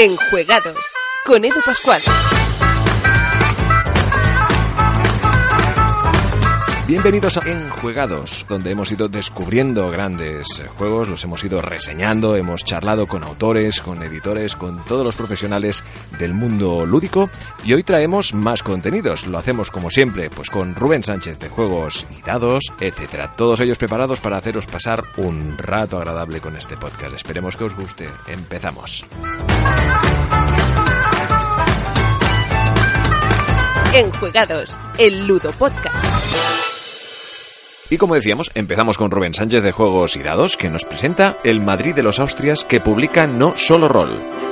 Enjuegados con Edu Pascual. Bienvenidos a Enjuegados, donde hemos ido descubriendo grandes juegos, los hemos ido reseñando, hemos charlado con autores, con editores, con todos los profesionales del mundo lúdico y hoy traemos más contenidos. Lo hacemos como siempre, pues con Rubén Sánchez de Juegos y Dados, etcétera. Todos ellos preparados para haceros pasar un rato agradable con este podcast. Esperemos que os guste. Empezamos. Enjuegados, el Ludo Podcast. Y como decíamos, empezamos con Rubén Sánchez de Juegos y Dados, que nos presenta El Madrid de los Austrias, que publica No Solo Rol.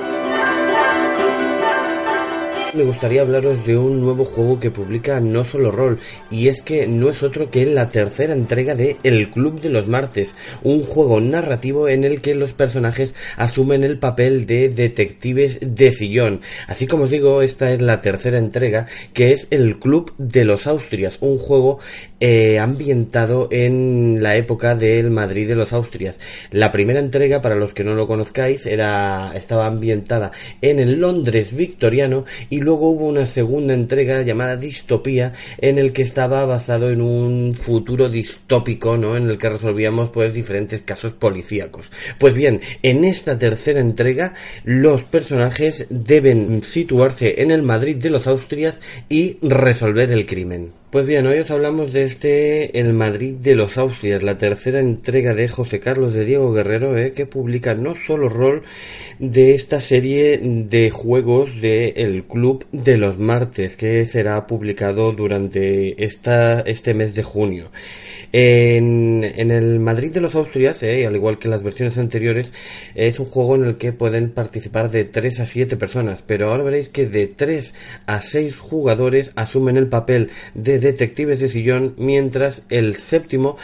Me gustaría hablaros de un nuevo juego que publica No Solo Roll, y es que no es otro que la tercera entrega de El Club de los Martes, un juego narrativo en el que los personajes asumen el papel de detectives de sillón. Así como os digo, esta es la tercera entrega, que es El Club de los Austrias, un juego eh, ambientado en la época del Madrid de los Austrias. La primera entrega, para los que no lo conozcáis, era estaba ambientada en el Londres victoriano y luego hubo una segunda entrega llamada Distopía en el que estaba basado en un futuro distópico, ¿no? En el que resolvíamos pues diferentes casos policíacos. Pues bien, en esta tercera entrega los personajes deben situarse en el Madrid de los Austrias y resolver el crimen. Pues bien, hoy os hablamos de este El Madrid de los Austrias, la tercera entrega de José Carlos de Diego Guerrero, eh, que publica no solo rol de esta serie de juegos de El Club de los Martes, que será publicado durante esta, este mes de junio. En, el Madrid de los Austrias, eh, al igual que las versiones anteriores, es un juego en el que pueden participar de 3 a 7 personas, pero ahora veréis que de 3 a 6 jugadores asumen el papel de detectives de sillón, mientras el séptimo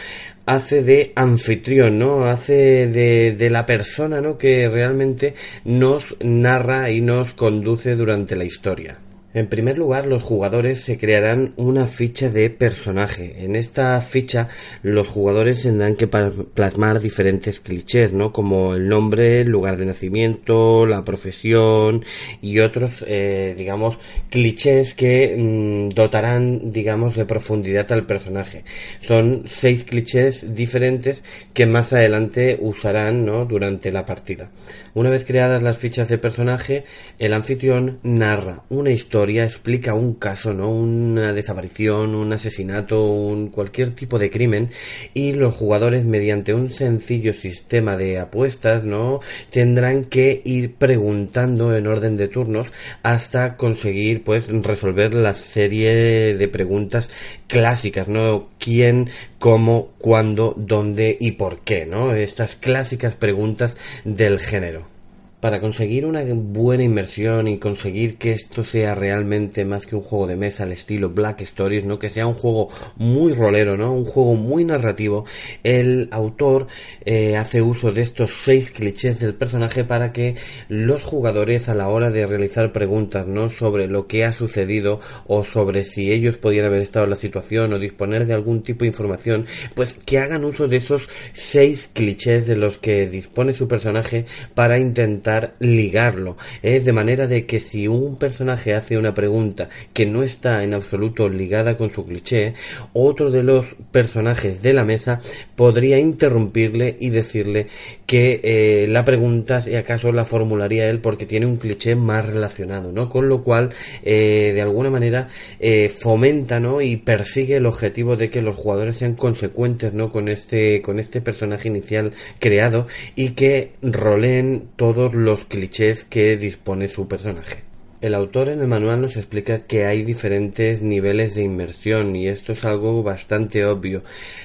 hace de anfitrión, ¿no? Hace de, de, la persona, ¿no? Que realmente nos narra y nos conduce durante la historia. En primer lugar, los jugadores se crearán una ficha de personaje. En esta ficha, los jugadores tendrán que plasmar diferentes clichés, ¿no? Como el nombre, el lugar de nacimiento, la profesión y otros, eh, digamos, clichés que mmm, dotarán, digamos, de profundidad al personaje. Son seis clichés diferentes que más adelante usarán, ¿no? Durante la partida. Una vez creadas las fichas de personaje, el anfitrión narra una historia explica un caso, ¿no? Una desaparición, un asesinato, un cualquier tipo de crimen y los jugadores mediante un sencillo sistema de apuestas, ¿no? Tendrán que ir preguntando en orden de turnos hasta conseguir pues resolver la serie de preguntas clásicas, ¿no? ¿Quién, cómo, cuándo, dónde y por qué, ¿no? Estas clásicas preguntas del género para conseguir una buena inmersión y conseguir que esto sea realmente más que un juego de mesa al estilo Black Stories, ¿no? Que sea un juego muy rolero, ¿no? Un juego muy narrativo. El autor eh, hace uso de estos seis clichés del personaje para que los jugadores a la hora de realizar preguntas, ¿no? Sobre lo que ha sucedido o sobre si ellos podían haber estado en la situación o disponer de algún tipo de información, pues que hagan uso de esos seis clichés de los que dispone su personaje para intentar ligarlo, ¿eh? de manera de que si un personaje hace una pregunta que no está en absoluto ligada con su cliché, otro de los personajes de la mesa podría interrumpirle y decirle que eh, la pregunta si acaso la formularía él porque tiene un cliché más relacionado, ¿no? Con lo cual, eh, de alguna manera, eh, fomenta, ¿no? Y persigue el objetivo de que los jugadores sean consecuentes, ¿no? Con este, con este personaje inicial creado y que roleen todos los clichés que dispone su personaje. El autor en el manual nos explica que hay diferentes niveles de inmersión y esto es algo bastante obvio.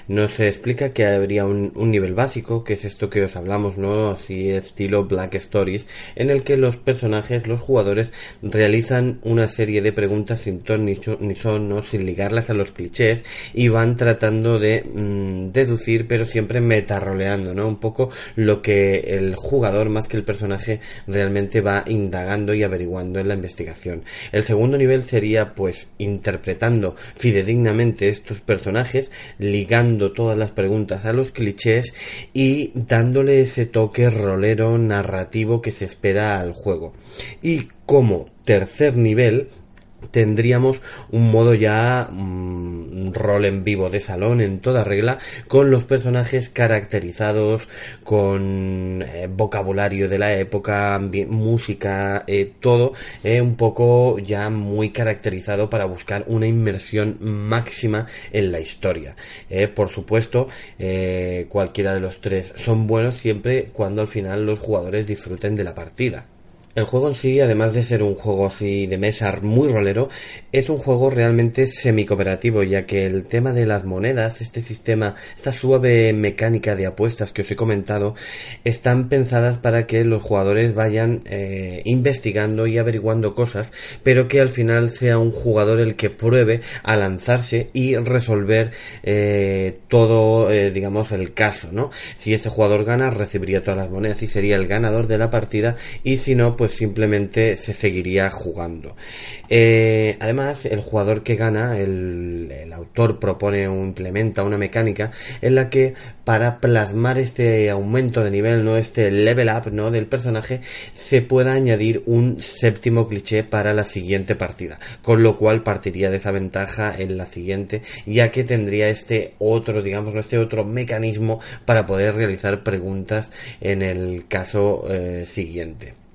Nos explica que habría un, nivel básico, que es esto que os hablamos, ¿no? Así estilo Black Stories, en el que los personajes, los jugadores, realizan una serie de preguntas sin ton ni, ni son, ¿no? Sin ligarlas a los clichés y van tratando de mmm, deducir, pero siempre metarroleando, ¿no? Un poco lo que el jugador más que el personaje realmente va indagando y averiguando en la El segundo nivel sería pues interpretando fidedignamente estos personajes, ligando todas las preguntas a los clichés y dándole ese toque rolero narrativo que se espera al juego. Y como tercer nivel tendríamos un modo ya un mm, rol en vivo de salón en toda regla con los personajes caracterizados con eh, vocabulario de la época música eh, todo eh, un poco ya muy caracterizado para buscar una inmersión máxima en la historia. Por supuesto cualquiera de los tres son buenos siempre cuando al final los jugadores disfruten de la partida el juego en sí, además de ser un juego así de mesa muy rolero, es un juego realmente semi-cooperativo, ya que el tema de las monedas, este sistema, esta suave mecánica de apuestas que os he comentado, están pensadas para que los jugadores vayan eh, investigando y averiguando cosas, pero que al final sea un jugador el que pruebe a lanzarse y resolver eh, todo, eh, digamos, el caso, ¿no? Si ese jugador gana, recibiría todas las monedas y sería el ganador de la partida, y si no, pues pues simplemente se seguiría jugando. Eh, además, el jugador que gana, el, autor propone o implementa una mecánica en la que para plasmar este aumento de nivel, no este level up, ¿no? del personaje, se pueda añadir un séptimo cliché para la siguiente partida, con lo cual partiría de esa ventaja en la siguiente, ya que tendría este otro, digamos, este otro mecanismo para poder realizar preguntas en el caso eh, siguiente.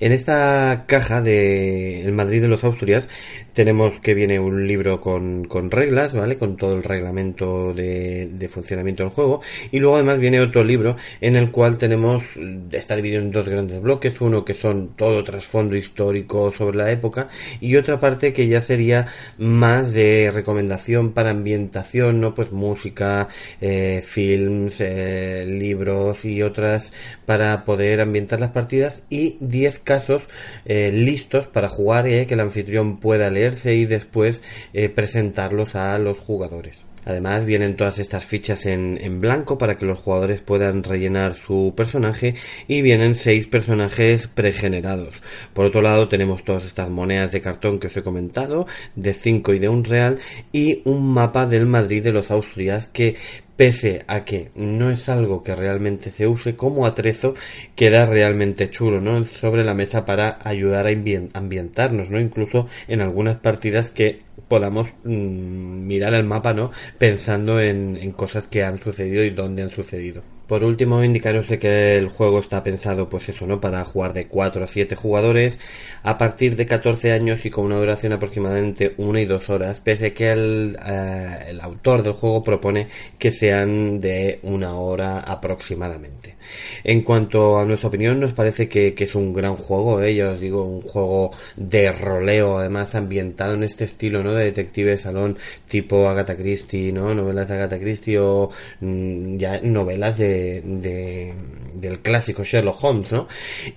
En esta caja de El Madrid de los Austrias tenemos que viene un libro con, con reglas, ¿vale? Con todo el reglamento de, funcionamiento del juego. Y luego además viene otro libro en el cual tenemos, está dividido en dos grandes bloques. Uno que son todo trasfondo histórico sobre la época y otra parte que ya sería más de recomendación para ambientación, ¿no? Pues música, eh, films, eh, libros y otras para poder ambientar las partidas y 10 casos eh, listos para jugar y que el anfitrión pueda leer y después eh, presentarlos a los jugadores. Además vienen todas estas fichas en, en, blanco para que los jugadores puedan rellenar su personaje y vienen seis personajes pregenerados. Por otro lado tenemos todas estas monedas de cartón que os he comentado, de 5 y de un real y un mapa del Madrid de los Austrias que pese a que no es algo que realmente se use como atrezo, queda realmente chulo, ¿no? Sobre la mesa para ayudar a ambientarnos, ¿no? Incluso en algunas partidas que podamos mm, mirar el mapa, ¿no? Pensando en, en cosas que han sucedido y dónde han sucedido. Por último, indicaros que el juego está pensado, pues eso, ¿no? Para jugar de 4 a 7 jugadores a partir de 14 años y con una duración aproximadamente 1 y 2 horas, pese que el, eh, el autor del juego propone que sean de una hora aproximadamente. En cuanto a nuestra opinión, nos parece que, que es un gran juego, ¿eh? ya os digo, un juego de roleo, además ambientado en este estilo, ¿no? De detective de salón tipo Agatha Christie, ¿no? Novelas de Agatha Christie o mm, ya novelas de de, del clásico Sherlock Holmes, ¿no?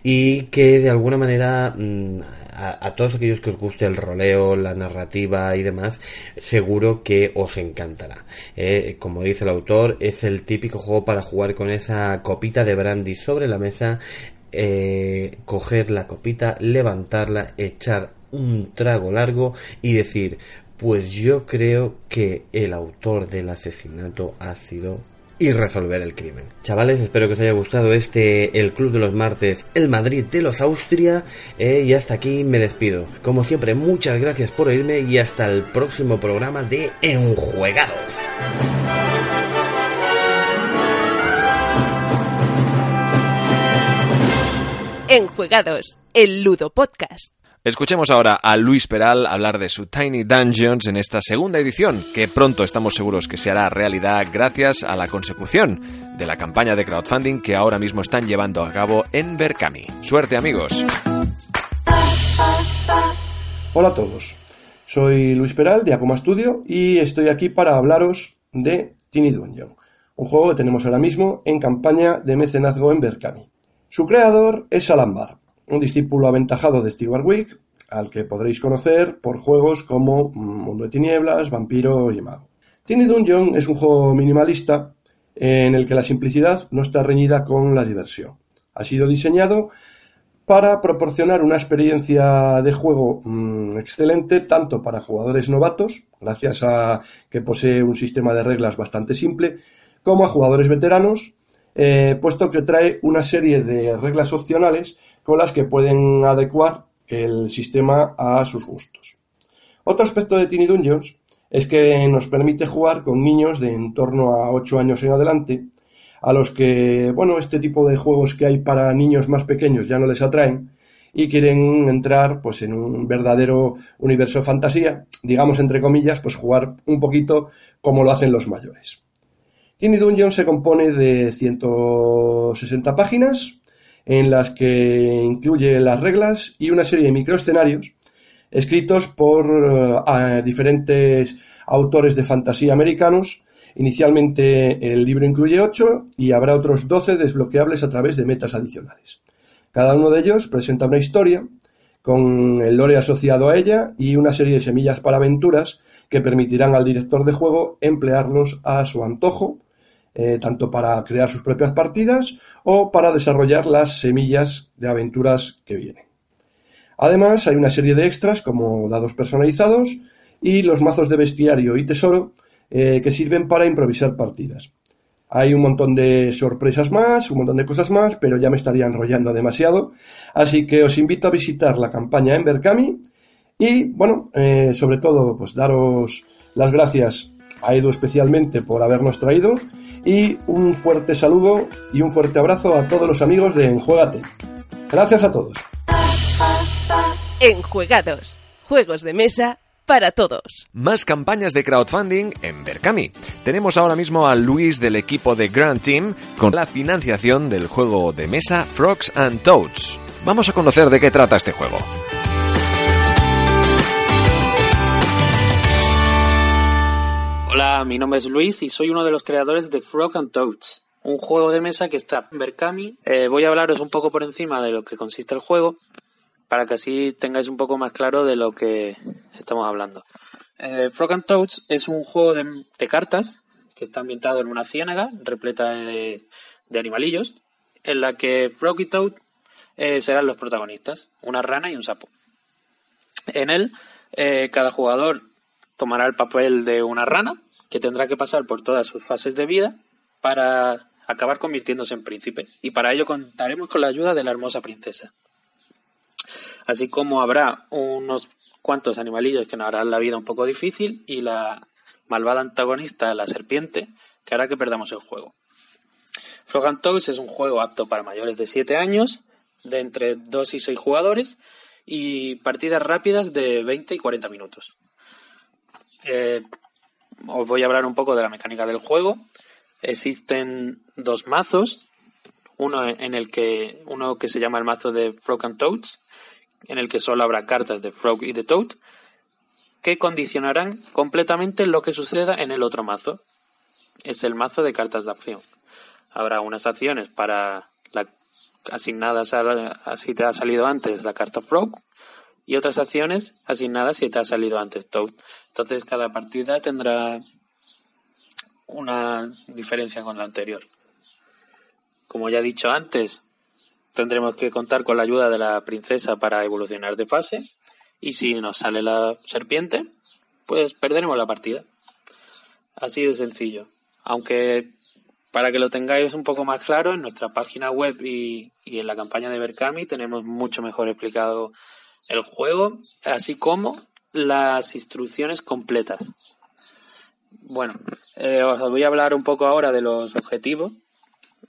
Y que de alguna manera mm, a, todos aquellos que os guste el roleo, la narrativa y demás, seguro que os encantará. Eh, como dice el autor, es el típico juego para jugar con esa copita de brandy sobre la mesa, eh, coger la copita, levantarla, echar un trago largo y decir, pues yo creo que el autor del asesinato ha sido y resolver el crimen. Chavales, espero que os haya gustado este El Club de los Martes, el Madrid de los Austria. Eh, y hasta aquí me despido. Como siempre, muchas gracias por oírme y hasta el próximo programa de Enjuegados. Enjuegados, el Ludo Podcast. Escuchemos ahora a Luis Peral hablar de su Tiny Dungeons en esta segunda edición, que pronto estamos seguros que se hará realidad gracias a la consecución de la campaña de crowdfunding que ahora mismo están llevando a cabo en Berkami. Suerte amigos. Hola a todos, soy Luis Peral de Acoma Studio y estoy aquí para hablaros de Tiny Dungeon, un juego que tenemos ahora mismo en campaña de mecenazgo en Berkami. Su creador es Alambar, un discípulo aventajado de Steve Warwick, al que podréis conocer por juegos como Mundo de Tinieblas, Vampiro y Mago. Tiny Dungeon es un juego minimalista en el que la simplicidad no está reñida con la diversión. Ha sido diseñado para proporcionar una experiencia de juego mm, excelente tanto para jugadores novatos, gracias a que posee un sistema de reglas bastante simple, como a jugadores veteranos, eh, puesto que trae una serie de reglas opcionales las que pueden adecuar el sistema a sus gustos. Otro aspecto de Tiny Dungeons es que nos permite jugar con niños de en torno a 8 años en adelante, a los que, bueno, este tipo de juegos que hay para niños más pequeños ya no les atraen y quieren entrar pues en un verdadero universo de fantasía, digamos entre comillas, pues jugar un poquito como lo hacen los mayores. Tiny Dungeon se compone de 160 páginas en las que incluye las reglas y una serie de microescenarios escritos por eh, diferentes autores de fantasía americanos Inicialmente el libro incluye ocho y habrá otros doce desbloqueables a través de metas adicionales. Cada uno de ellos presenta una historia con el lore asociado a ella y una serie de semillas para aventuras que permitirán al director de juego emplearlos a su antojo, eh, tanto para crear sus propias partidas o para desarrollar las semillas de aventuras que vienen. Además, hay una serie de extras como dados personalizados y los mazos de bestiario y tesoro eh, que sirven para improvisar partidas. Hay un montón de sorpresas más, un montón de cosas más, pero ya me estaría enrollando demasiado. Así que os invito a visitar la campaña en Berkami y, bueno, eh, sobre todo, pues daros las gracias a Edu especialmente por habernos traído y un fuerte saludo y un fuerte abrazo a todos los amigos de Enjuegate. Gracias a todos. Enjuegados, juegos de mesa para todos. Más campañas de crowdfunding en Berkami. Tenemos ahora mismo a Luis del equipo de Grand Team con la financiación del juego de mesa Frogs and Toads. Vamos a conocer de qué trata este juego. Hola, mi nombre es Luis y soy uno de los creadores de Frog and Toads, un juego de mesa que está en Berkami. Eh, voy a hablaros un poco por encima de lo que consiste el juego para que así tengáis un poco más claro de lo que estamos hablando. Eh, Frog and Toads es un juego de, cartas que está ambientado en una ciénaga repleta de, animalillos, en la que Frog y Toad eh, serán los protagonistas, una rana y un sapo. En él, cada jugador tomará el papel de una rana, que tendrá que pasar por todas sus fases de vida para acabar convirtiéndose en príncipe. Y para ello contaremos con la ayuda de la hermosa princesa así como habrá unos cuantos animalillos que nos harán la vida un poco difícil y la malvada antagonista, la serpiente, que hará que perdamos el juego. Frog Toads es un juego apto para mayores de 7 años, de entre 2 y 6 jugadores, y partidas rápidas de 20 y 40 minutos. Eh, os voy a hablar un poco de la mecánica del juego. Existen dos mazos, uno en el que uno que se llama el mazo de Frog and Toads en el que solo habrá cartas de Frog y de Toad, que condicionarán completamente lo que suceda en el otro mazo. Es el mazo de cartas de acción. Habrá unas acciones para asignadas a, si te ha salido antes la carta Frog y otras acciones asignadas si te ha salido antes Toad. Entonces cada partida tendrá una diferencia con la anterior. Como ya he dicho antes, tendremos que contar con la ayuda de la princesa para evolucionar de fase. Y si nos sale la serpiente, pues perderemos la partida. Así de sencillo. Aunque para que lo tengáis un poco más claro, en nuestra página web y, en la campaña de Berkami tenemos mucho mejor explicado el juego, así como las instrucciones completas. Bueno, eh, os voy a hablar un poco ahora de los objetivos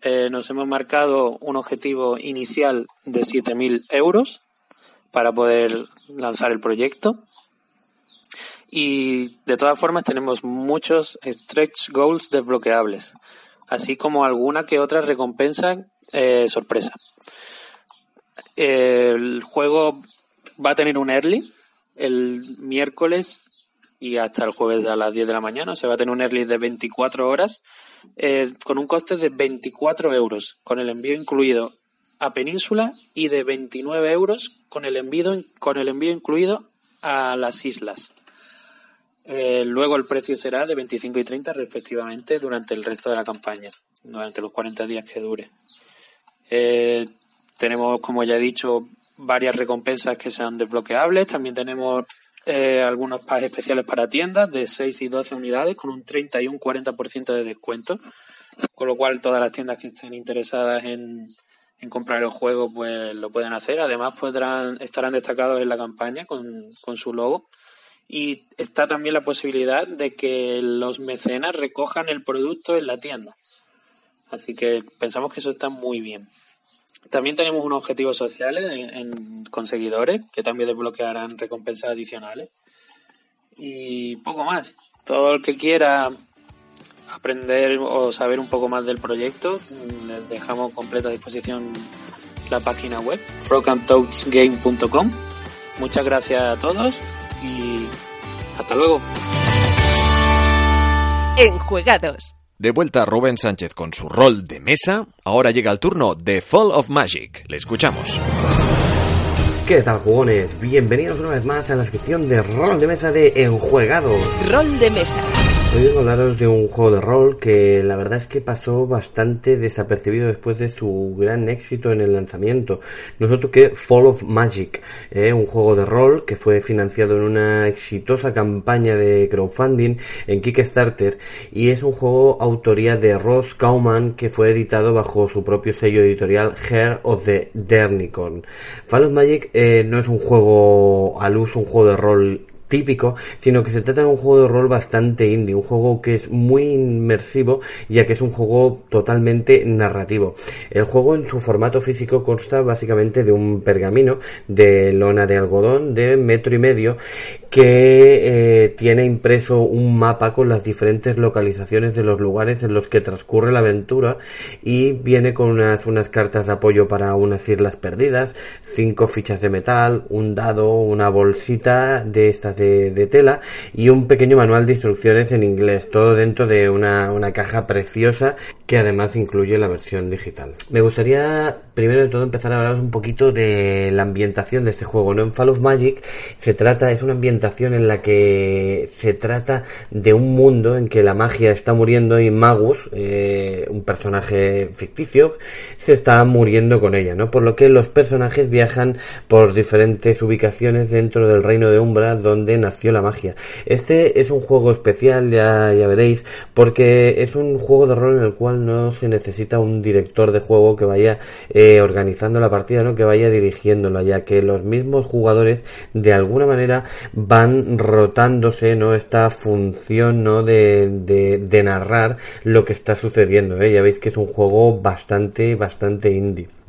eh, nos hemos marcado un objetivo inicial de 7.000 euros para poder lanzar el proyecto. Y de todas formas tenemos muchos stretch goals desbloqueables, así como alguna que otra recompensa eh, sorpresa. El juego va a tener un early el miércoles y hasta el jueves a las 10 de la mañana. Se va a tener un early de 24 horas eh, con un coste de 24 euros, con el envío incluido a Península y de 29 euros con el envío, con el envío incluido a las islas. Eh, luego el precio será de 25 y 30 respectivamente durante el resto de la campaña, durante los 40 días que dure. Eh, tenemos, como ya he dicho, varias recompensas que sean desbloqueables. También tenemos eh, algunos packs especiales para tiendas de 6 y 12 unidades con un 30 y un 40% de descuento. Con lo cual todas las tiendas que estén interesadas en, en comprar el juego pues lo pueden hacer. Además podrán, estarán destacados en la campaña con, con su logo. Y está también la posibilidad de que los mecenas recojan el producto en la tienda. Así que pensamos que eso está muy bien. También tenemos unos objetivos sociales en, con seguidores que también desbloquearán recompensas adicionales. Y poco más. Todo el que quiera aprender o saber un poco más del proyecto, les dejamos completa disposición la página web, frogandtoadsgame.com. Muchas gracias a todos y hasta luego. Enjuegados. De vuelta Rubén Sánchez con su rol de mesa, ahora llega el turno de Fall of Magic. Le escuchamos. ¿Qué tal, jugones? Bienvenidos una vez más a la sección de rol de mesa de Enjuegados. Rol de mesa. Hoy a hablaros de un juego de rol que la verdad es que pasó bastante desapercibido después de su gran éxito en el lanzamiento. Nosotros que Fall of Magic, eh, un juego de rol que fue financiado en una exitosa campaña de crowdfunding en Kickstarter y es un juego autoría de Ross Kauman que fue editado bajo su propio sello editorial Hair of the Dernicorn. Fall of Magic eh, no es un juego a luz, un juego de rol típico, sino que se trata de un juego de rol bastante indie, un juego que es muy inmersivo, ya que es un juego totalmente narrativo. El juego en su formato físico consta básicamente de un pergamino de lona de algodón de metro y medio que eh, tiene impreso un mapa con las diferentes localizaciones de los lugares en los que transcurre la aventura y viene con unas, unas cartas de apoyo para unas islas perdidas, cinco fichas de metal, un dado, una bolsita de estas de, tela y un pequeño manual de instrucciones en inglés, todo dentro de una, una caja preciosa que además incluye la versión digital. Me gustaría primero de todo empezar a hablaros un poquito de la ambientación de este juego, ¿no? En Fall of Magic se trata, es una ambientación en la que se trata de un mundo en que la magia está muriendo y Magus, eh, un personaje ficticio, se está muriendo con ella, ¿no? Por lo que los personajes viajan por diferentes ubicaciones dentro del reino de Umbra donde nació la magia. Este es un juego especial, ya, ya veréis, porque es un juego de rol en el cual no se necesita un director de juego que vaya eh, organizando la partida, ¿no? Que vaya dirigiéndola, ya que los mismos jugadores de alguna manera van rotándose, ¿no? Esta función, ¿no? De, de, narrar lo que está sucediendo, ¿eh? Ya veis que es un juego bastante, bastante indie.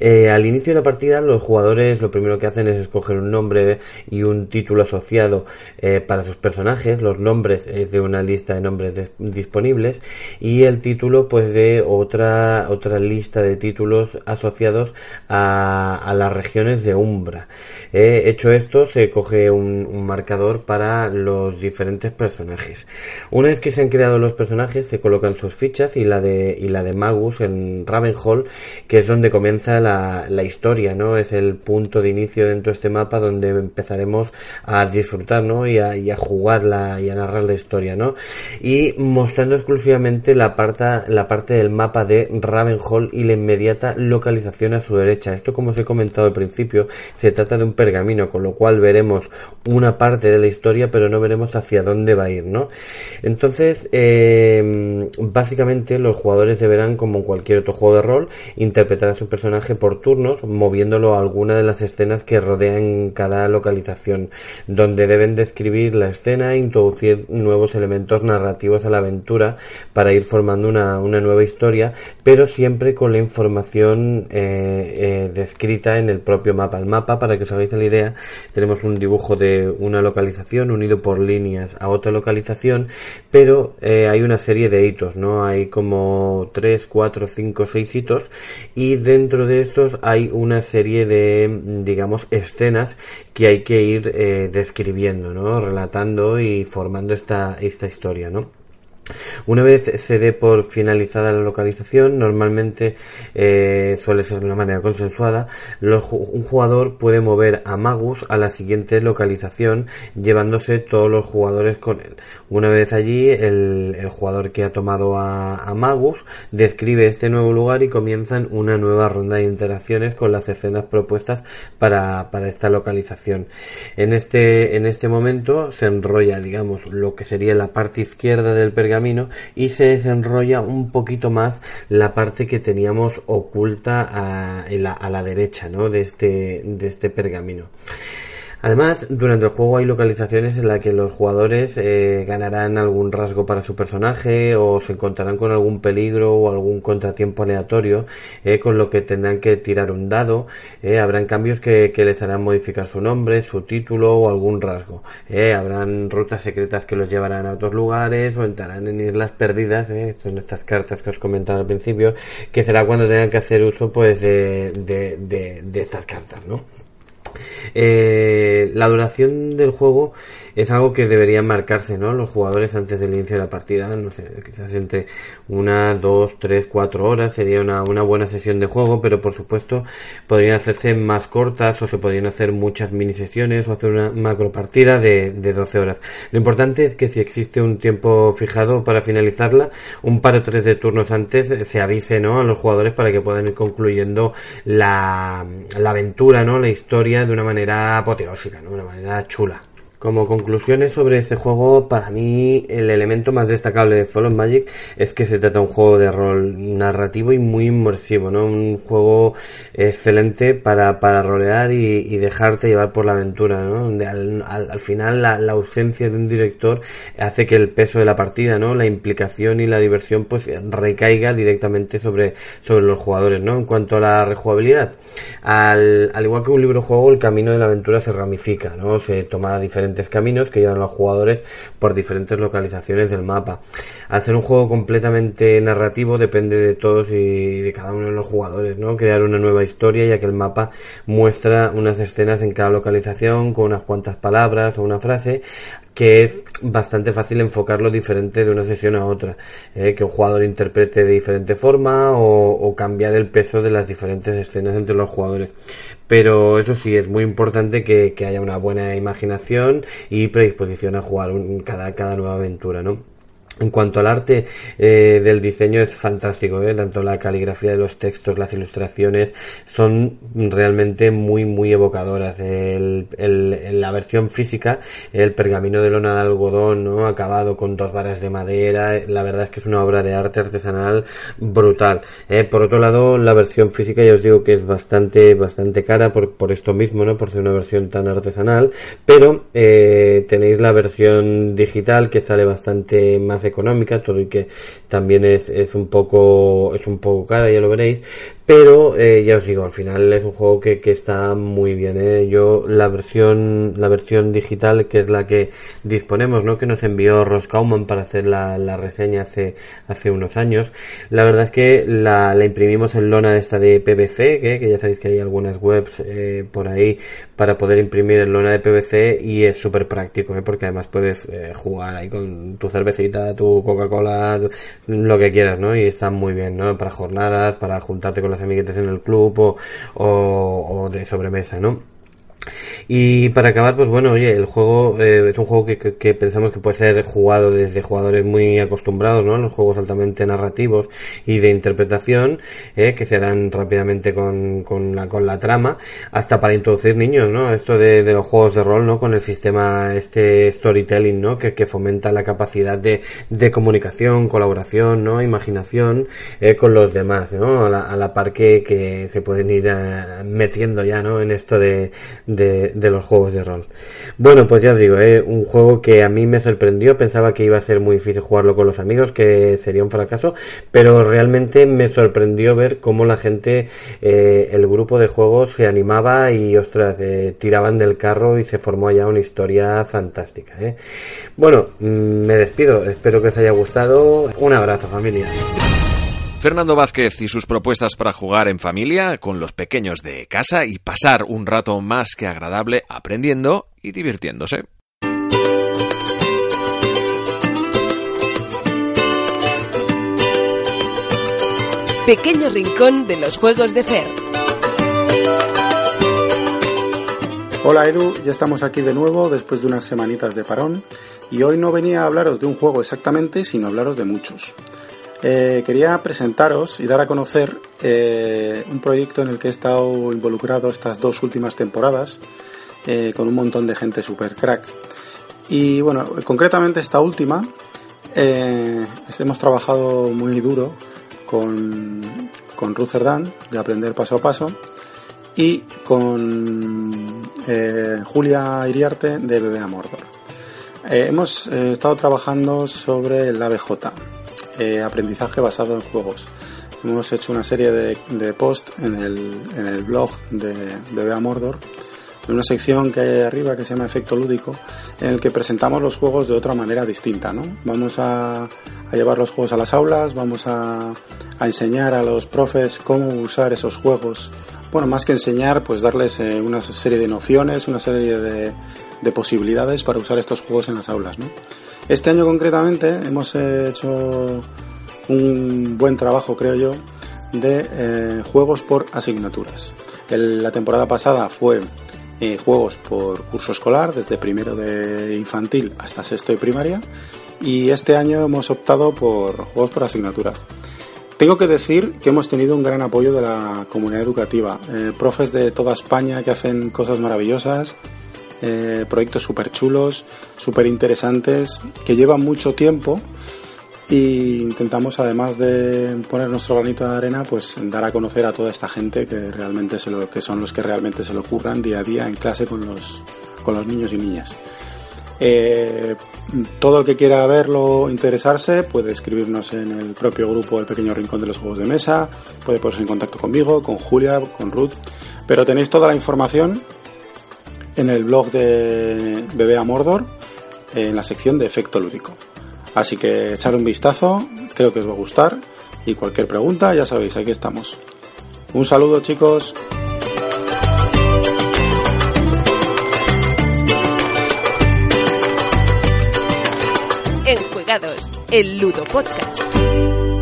Eh, al inicio de la partida los jugadores lo primero que hacen es escoger un nombre y un título asociado eh, para sus personajes, los nombres es de una lista de nombres disponibles y el título pues de otra otra lista de títulos asociados a, las regiones de Umbra. Eh, hecho esto se coge un, un, marcador para los diferentes personajes. Una vez que se han creado los personajes se colocan sus fichas y la de y la de Magus en Ravenhall que es donde comienza la, la, historia, ¿no? Es el punto de inicio dentro de este mapa donde empezaremos a disfrutar, ¿no? Y a, y y a narrar la historia, ¿no? Y mostrando exclusivamente la parte, la parte del mapa de Ravenhall y la inmediata localización a su derecha. Esto, como os he comentado al principio, se trata de un pergamino, con lo cual veremos una parte de la historia, pero no veremos hacia dónde va a ir, ¿no? Entonces, eh, básicamente los jugadores deberán, como en cualquier otro juego de rol, interpretar a su personaje por turnos, moviéndolo a alguna de las escenas que rodean cada localización, donde deben describir la escena e introducir nuevos elementos narrativos a la aventura para ir formando una, una nueva historia, pero siempre con la información eh, eh, descrita en el propio mapa. El mapa, para que os hagáis la idea, tenemos un dibujo de una localización unido por líneas a otra localización, pero eh, hay una serie de hitos, ¿no? Hay como 3, 4, 5, 6 hitos y dentro de estos hay una serie de, digamos, escenas que hay que ir eh, describiendo, ¿no? Relatando y formando esta, esta historia, ¿no? Una vez se dé por finalizada la localización, normalmente eh, suele ser de una manera consensuada, un jugador puede mover a Magus a la siguiente localización llevándose todos los jugadores con él. Una vez allí, el, jugador que ha tomado a, Magus describe este nuevo lugar y comienzan una nueva ronda de interacciones con las escenas propuestas para, para esta localización. En este, en este momento se enrolla, digamos, lo que sería la parte izquierda del pergamino y se desenrolla un poquito más la parte que teníamos oculta a, a la derecha ¿no? de, este, de este pergamino. Además, durante el juego hay localizaciones en las que los jugadores eh, ganarán algún rasgo para su personaje o se encontrarán con algún peligro o algún contratiempo aleatorio, eh, con lo que tendrán que tirar un dado. Eh, habrán cambios que, les harán modificar su nombre, su título o algún rasgo. habrán rutas secretas que los llevarán a otros lugares o entrarán en islas perdidas. son estas cartas que os comentaba al principio, que será cuando tengan que hacer uso pues de, de, de estas cartas, ¿no? Eh, la duración del juego es algo que deberían marcarse, ¿no? Los jugadores antes del inicio de la partida, no sé, quizás entre una, dos, tres, cuatro horas sería una, una buena sesión de juego, pero por supuesto podrían hacerse más cortas o se podrían hacer muchas mini sesiones o hacer una macro partida de, de 12 horas. Lo importante es que si existe un tiempo fijado para finalizarla, un par o tres de turnos antes se avise, ¿no? A los jugadores para que puedan ir concluyendo la, la aventura, ¿no? La historia de una manera apoteósica, ¿no? De una manera chula. Como conclusiones sobre este juego, para mí el elemento más destacable de Fallen Magic es que se trata de un juego de rol narrativo y muy inmersivo, ¿no? Un juego excelente para, para rolear y, dejarte llevar por la aventura, ¿no? Donde al, al, final la, la, ausencia de un director hace que el peso de la partida, ¿no? La implicación y la diversión pues recaiga directamente sobre, sobre los jugadores, ¿no? En cuanto a la rejugabilidad, al, al igual que un libro juego, el camino de la aventura se ramifica, ¿no? Se toma diferentes caminos que llevan los jugadores por diferentes localizaciones del mapa. Al ser un juego completamente narrativo depende de todos y de cada uno de los jugadores, ¿no? Crear una nueva historia ya que el mapa muestra unas escenas en cada localización con unas cuantas palabras o una frase que es bastante fácil enfocarlo diferente de una sesión a otra, ¿eh? que un jugador interprete de diferente forma o, cambiar el peso de las diferentes escenas entre los jugadores. Pero eso sí, es muy importante que, haya una buena imaginación y predisposición a jugar cada, cada nueva aventura, ¿no? En cuanto al arte eh, del diseño es fantástico, ¿eh? tanto la caligrafía de los textos, las ilustraciones son realmente muy muy evocadoras. La versión física, el pergamino de lona de algodón, ¿no? acabado con dos varas de madera, la verdad es que es una obra de arte artesanal brutal. ¿eh? Por otro lado, la versión física ya os digo que es bastante bastante cara por, por esto mismo, no por ser una versión tan artesanal, pero eh, tenéis la versión digital que sale bastante más económica, todo y que también es, es un poco es un poco cara, ya lo veréis, pero eh, ya os digo, al final es un juego que, que está muy bien. ¿eh? Yo la versión la versión digital que es la que disponemos, ¿no? Que nos envió Ross Kauman para hacer la, la reseña hace hace unos años. La verdad es que la, la imprimimos en lona esta de PVC, que, que ya sabéis que hay algunas webs eh, por ahí para poder imprimir en lona de PVC y es súper práctico, ¿eh? porque además puedes eh, jugar ahí con tu cervecita, tu Coca-Cola, lo que quieras, ¿no? Y está muy bien, ¿no? Para jornadas, para juntarte con amiguetes en el club o, o, o de sobremesa, ¿no? Y para acabar, pues bueno, oye, el juego eh, es un juego que, que, pensamos que puede ser jugado desde jugadores muy acostumbrados, ¿no? Los juegos altamente narrativos y de interpretación, eh, que se harán rápidamente con, con, la, con la trama, hasta para introducir niños, ¿no? Esto de, de los juegos de rol, ¿no? Con el sistema este storytelling, ¿no? Que, que fomenta la capacidad de, de comunicación, colaboración, ¿no? Imaginación eh, con los demás, ¿no? A la, a la par que, que se pueden ir eh, metiendo ya, ¿no? En esto de de, los juegos de rol. Bueno, pues ya os digo, ¿eh? un juego que a mí me sorprendió, pensaba que iba a ser muy difícil jugarlo con los amigos, que sería un fracaso, pero realmente me sorprendió ver cómo la gente, eh, el grupo de juegos se animaba y, ostras, eh, tiraban del carro y se formó allá una historia fantástica. ¿eh? Bueno, mm, me despido, espero que os haya gustado. Un abrazo familia. Fernando Vázquez y sus propuestas para jugar en familia con los pequeños de casa y pasar un rato más que agradable aprendiendo y divirtiéndose. Pequeño rincón de los juegos de Fer. Hola Edu, ya estamos aquí de nuevo después de unas semanitas de parón y hoy no venía a hablaros de un juego exactamente, sino hablaros de muchos. Eh, quería presentaros y dar a conocer eh, un proyecto en el que he estado involucrado estas dos últimas temporadas eh, con un montón de gente super crack. Y bueno, concretamente esta última hemos trabajado muy duro con, con Rutherdam de aprender paso a paso y con Julia Iriarte de BBA Mordor. hemos estado trabajando sobre el ABJ, eh, aprendizaje basado en juegos. Hemos hecho una serie de, posts en el, en el blog de, de Bea Mordor, en una sección que hay arriba que se llama Efecto Lúdico, en el que presentamos los juegos de otra manera distinta. ¿no? Vamos a, llevar los juegos a las aulas, vamos a, a, enseñar a los profes cómo usar esos juegos. Bueno, más que enseñar, pues darles eh, una serie de nociones, una serie de, de posibilidades para usar estos juegos en las aulas. ¿no? Este año concretamente hemos hecho un buen trabajo, creo yo, de eh, juegos por asignaturas. la temporada pasada fue eh, juegos por curso escolar, desde primero de infantil hasta sexto de primaria, y este año hemos optado por juegos por asignaturas. Tengo que decir que hemos tenido un gran apoyo de la comunidad educativa, eh, profes de toda España que hacen cosas maravillosas, eh, proyectos súper chulos, súper interesantes, que llevan mucho tiempo y intentamos además de poner nuestro granito de arena pues dar a conocer a toda esta gente que realmente se lo, que son los que realmente se lo ocurran día a día en clase con los con los niños y niñas. Eh, todo el que quiera verlo interesarse puede escribirnos en el propio grupo El Pequeño Rincón de los Juegos de Mesa puede ponerse en contacto conmigo con Julia con Ruth pero tenéis toda la información en el blog de Bebé a Mordor en la sección de efecto lúdico. Así que echar un vistazo, creo que os va a gustar y cualquier pregunta ya sabéis, aquí estamos. Un saludo chicos. Enjuegados, el Ludo Podcast.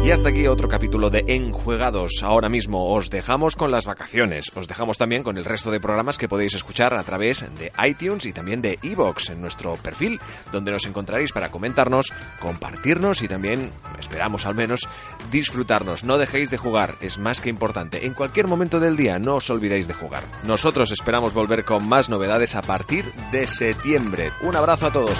Y hasta aquí otro capítulo de Enjuegados. Ahora mismo os dejamos con las vacaciones. Os dejamos también con el resto de programas que podéis escuchar a través de iTunes y también de Evox en nuestro perfil, donde nos encontraréis para comentarnos, compartirnos y también, esperamos al menos, disfrutarnos. No dejéis de jugar, es más que importante. En cualquier momento del día no os olvidéis de jugar. Nosotros esperamos volver con más novedades a partir de septiembre. Un abrazo a todos.